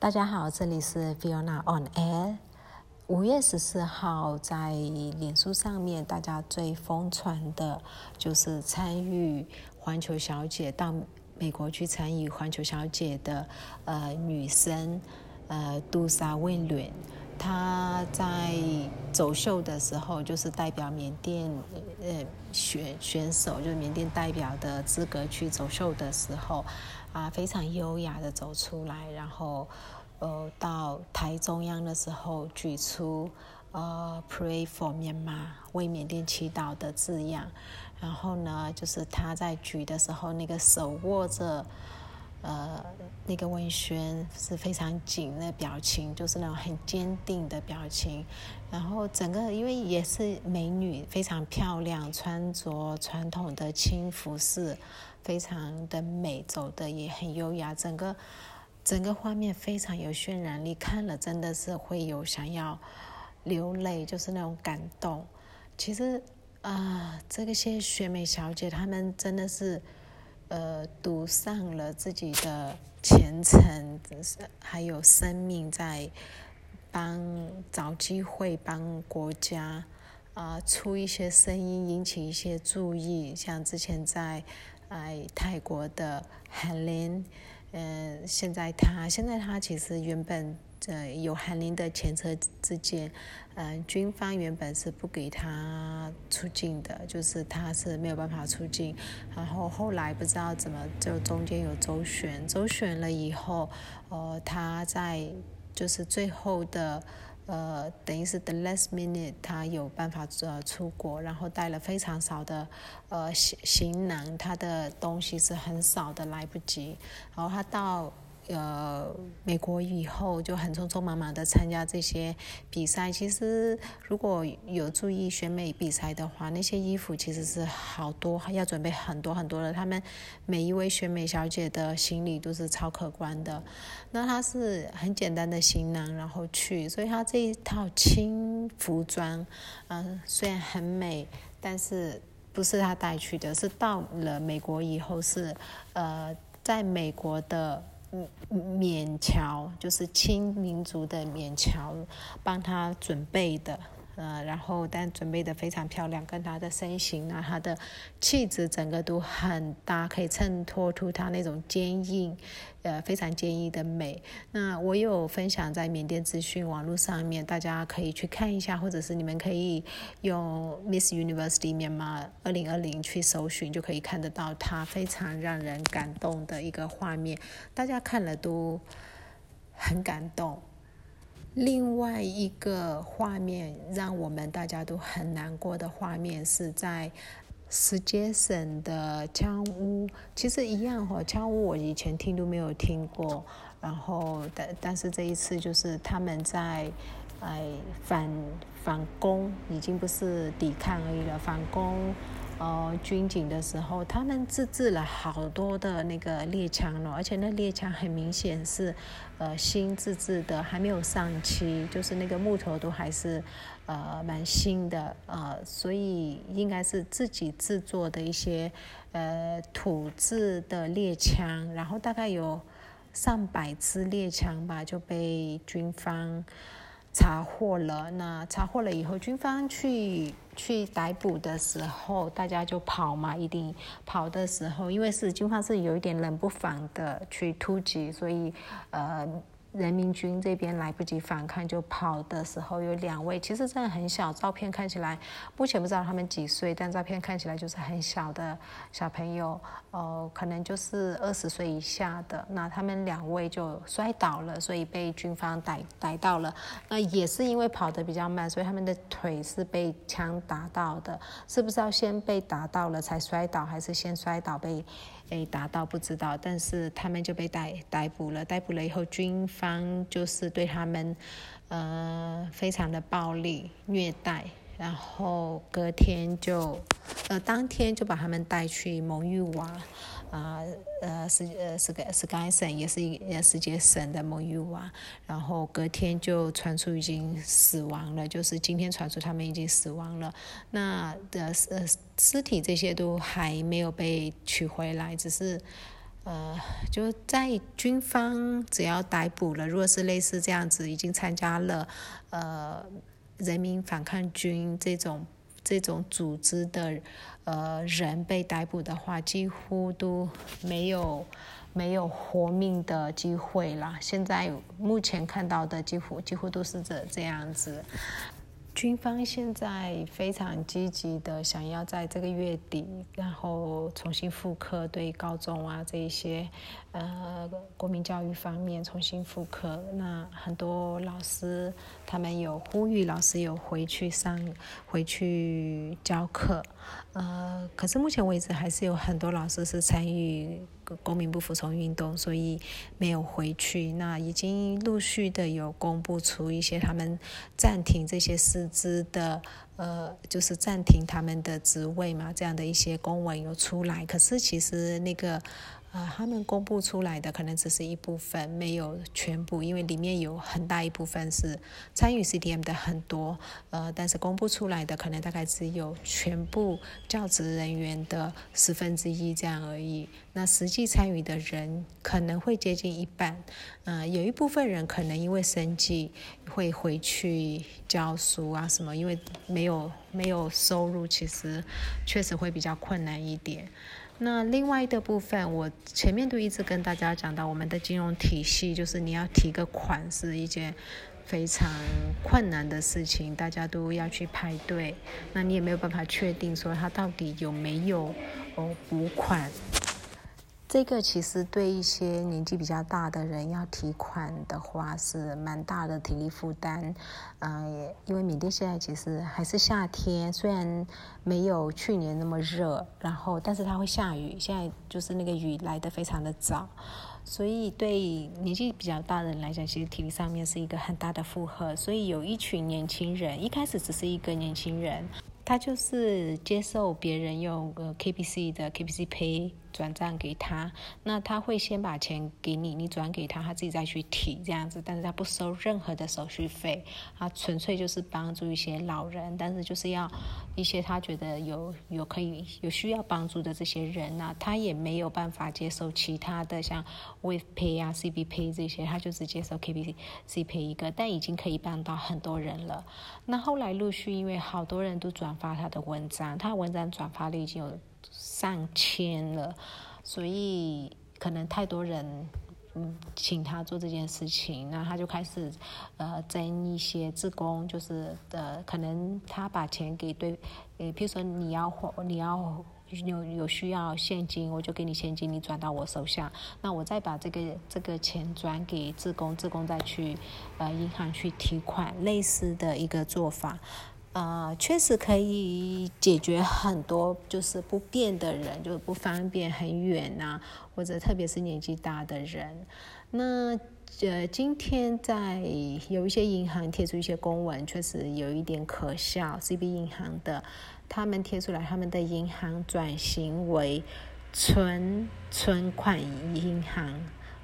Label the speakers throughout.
Speaker 1: 大家好，这里是 Fiona on Air。五月十四号，在脸书上面，大家最疯传的就是参与环球小姐到美国去参与环球小姐的呃女生呃杜莎温伦，她在走秀的时候，就是代表缅甸呃选选手，就是缅甸代表的资格去走秀的时候。啊，非常优雅的走出来，然后，呃，到台中央的时候举出呃 “Pray for Myanmar” 为缅甸祈祷的字样，然后呢，就是他在举的时候，那个手握着呃那个文宣是非常紧的表情，就是那种很坚定的表情，然后整个因为也是美女，非常漂亮，穿着传统的轻服饰。非常的美，走的也很优雅，整个整个画面非常有渲染力，看了真的是会有想要流泪，就是那种感动。其实啊，这个些选美小姐她们真的是呃赌上了自己的前程，还有生命在帮找机会帮国家啊出一些声音，引起一些注意，像之前在。哎，泰国的韩林，嗯，现在他现在他其实原本呃有韩林的前车之鉴，嗯，军方原本是不给他出境的，就是他是没有办法出境，然后后来不知道怎么就中间有周旋，周旋了以后，呃，他在就是最后的。呃，等于是 the last minute，他有办法呃出国，然后带了非常少的呃行行囊，他的东西是很少的，来不及，然后他到。呃，美国以后就很匆匆忙忙的参加这些比赛。其实如果有注意选美比赛的话，那些衣服其实是好多，要准备很多很多的。他们每一位选美小姐的行李都是超可观的。那她是很简单的行囊，然后去，所以她这一套轻服装，嗯，虽然很美，但是不是她带去的，是到了美国以后是呃，在美国的。嗯缅侨就是清民族的缅侨帮他准备的，呃，然后但准备的非常漂亮，跟她的身形啊，她的气质整个都很搭，可以衬托出她那种坚硬。呃，非常坚毅的美。那我有分享在缅甸资讯网络上面，大家可以去看一下，或者是你们可以用 Miss University 缅甸二零二零去搜寻，就可以看得到她非常让人感动的一个画面。大家看了都很感动。另外一个画面让我们大家都很难过的画面是在。石阶省的枪屋其实一样哈，枪屋我以前听都没有听过，然后但但是这一次就是他们在哎反反攻，已经不是抵抗而已了，反攻。呃，军警的时候，他们自制了好多的那个猎枪了，而且那猎枪很明显是，呃，新自制的，还没有上漆，就是那个木头都还是，呃，蛮新的，呃，所以应该是自己制作的一些，呃，土制的猎枪，然后大概有上百支猎枪吧，就被军方。查获了，那查获了以后，军方去去逮捕的时候，大家就跑嘛，一定跑的时候，因为是军方是有一点冷不防的去突击，所以呃。人民军这边来不及反抗就跑的时候，有两位，其实真的很小，照片看起来，目前不知道他们几岁，但照片看起来就是很小的小朋友，呃，可能就是二十岁以下的。那他们两位就摔倒了，所以被军方逮逮到了。那也是因为跑得比较慢，所以他们的腿是被枪打到的。是不是要先被打到了才摔倒，还是先摔倒被？被打到不知道，但是他们就被逮逮捕了。逮捕了以后，军方就是对他们，呃，非常的暴力虐待。然后隔天就，呃，当天就把他们带去蒙玉瓦，啊，呃，是呃是个是该省，也是一世界省的蒙玉瓦。然后隔天就传出已经死亡了，就是今天传出他们已经死亡了。那的呃尸体这些都还没有被取回来，只是呃，就在军方只要逮捕了，如果是类似这样子，已经参加了呃人民反抗军这种这种组织的呃人被逮捕的话，几乎都没有没有活命的机会了。现在目前看到的几乎几乎都是这这样子。军方现在非常积极的想要在这个月底，然后重新复课对高中啊这一些，呃，国民教育方面重新复课。那很多老师他们有呼吁老师有回去上回去教课，呃，可是目前为止还是有很多老师是参与。公民不服从运动，所以没有回去。那已经陆续的有公布出一些他们暂停这些师资的，呃，就是暂停他们的职位嘛，这样的一些公文有出来。可是其实那个。呃，他们公布出来的可能只是一部分，没有全部，因为里面有很大一部分是参与 CDM 的很多，呃，但是公布出来的可能大概只有全部教职人员的十分之一这样而已。那实际参与的人可能会接近一半，呃，有一部分人可能因为生计会回去教书啊什么，因为没有没有收入，其实确实会比较困难一点。那另外的部分，我前面都一直跟大家讲到，我们的金融体系就是你要提个款是一件非常困难的事情，大家都要去排队，那你也没有办法确定说他到底有没有哦补款。这个其实对一些年纪比较大的人要提款的话是蛮大的体力负担，嗯，因为缅甸现在其实还是夏天，虽然没有去年那么热，然后但是它会下雨，现在就是那个雨来的非常的早，所以对年纪比较大的人来讲，其实体力上面是一个很大的负荷，所以有一群年轻人，一开始只是一个年轻人，他就是接受别人用呃 KBC 的 KBC Pay。转账给他，那他会先把钱给你，你转给他，他自己再去提这样子，但是他不收任何的手续费，他纯粹就是帮助一些老人，但是就是要一些他觉得有有可以有需要帮助的这些人呐，他也没有办法接受其他的像 With Pay 啊、CB Pay 这些，他就只接受 KBC Pay 一个，但已经可以帮到很多人了。那后来陆续因为好多人都转发他的文章，他文章转发率已经有。上千了，所以可能太多人，嗯，请他做这件事情，那他就开始，呃，争一些自工，就是呃，可能他把钱给对，呃，譬如说你要你要有有需要现金，我就给你现金，你转到我手下，那我再把这个这个钱转给自工，自工再去呃银行去提款，类似的一个做法。呃，确实可以解决很多就是不便的人，就是不方便很远呐，或者特别是年纪大的人。那呃，今天在有一些银行贴出一些公文，确实有一点可笑。CB 银行的，他们贴出来，他们的银行转型为存存款银行。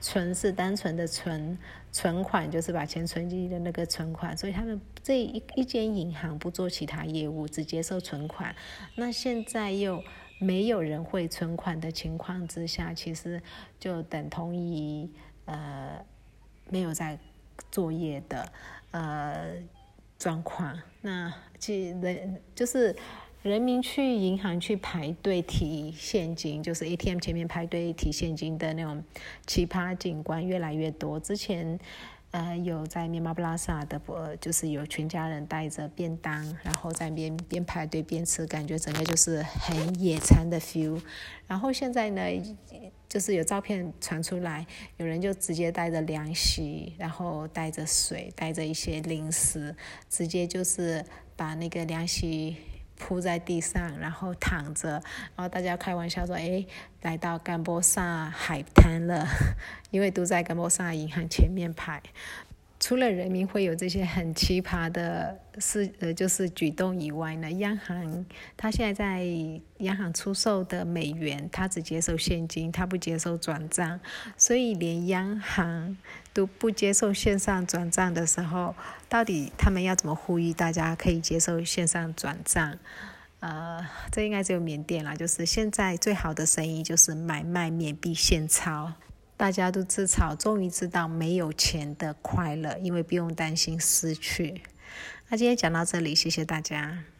Speaker 1: 存是单纯的存，存款就是把钱存进去的那个存款，所以他们这一一间银行不做其他业务，只接受存款。那现在又没有人会存款的情况之下，其实就等同于呃没有在作业的呃状况。那其人就是。人民去银行去排队提现金，就是 ATM 前面排队提现金的那种奇葩景观越来越多。之前，呃，有在密码布拉萨的，呃，就是有全家人带着便当，然后在边边排队边吃，感觉整个就是很野餐的 feel。然后现在呢，就是有照片传出来，有人就直接带着凉席，然后带着水，带着一些零食，直接就是把那个凉席。铺在地上，然后躺着，然后大家开玩笑说：“哎，来到甘波萨海滩了，因为都在甘波萨银行前面排。”除了人民会有这些很奇葩的事，呃，就是举动以外呢，央行它现在在央行出售的美元，它只接受现金，它不接受转账，所以连央行都不接受线上转账的时候，到底他们要怎么呼吁大家可以接受线上转账？呃，这应该只有缅甸啦。就是现在最好的生意就是买卖缅币现钞，大家都自嘲，终于知道没有钱的快乐，因为不用担心失去。那今天讲到这里，谢谢大家。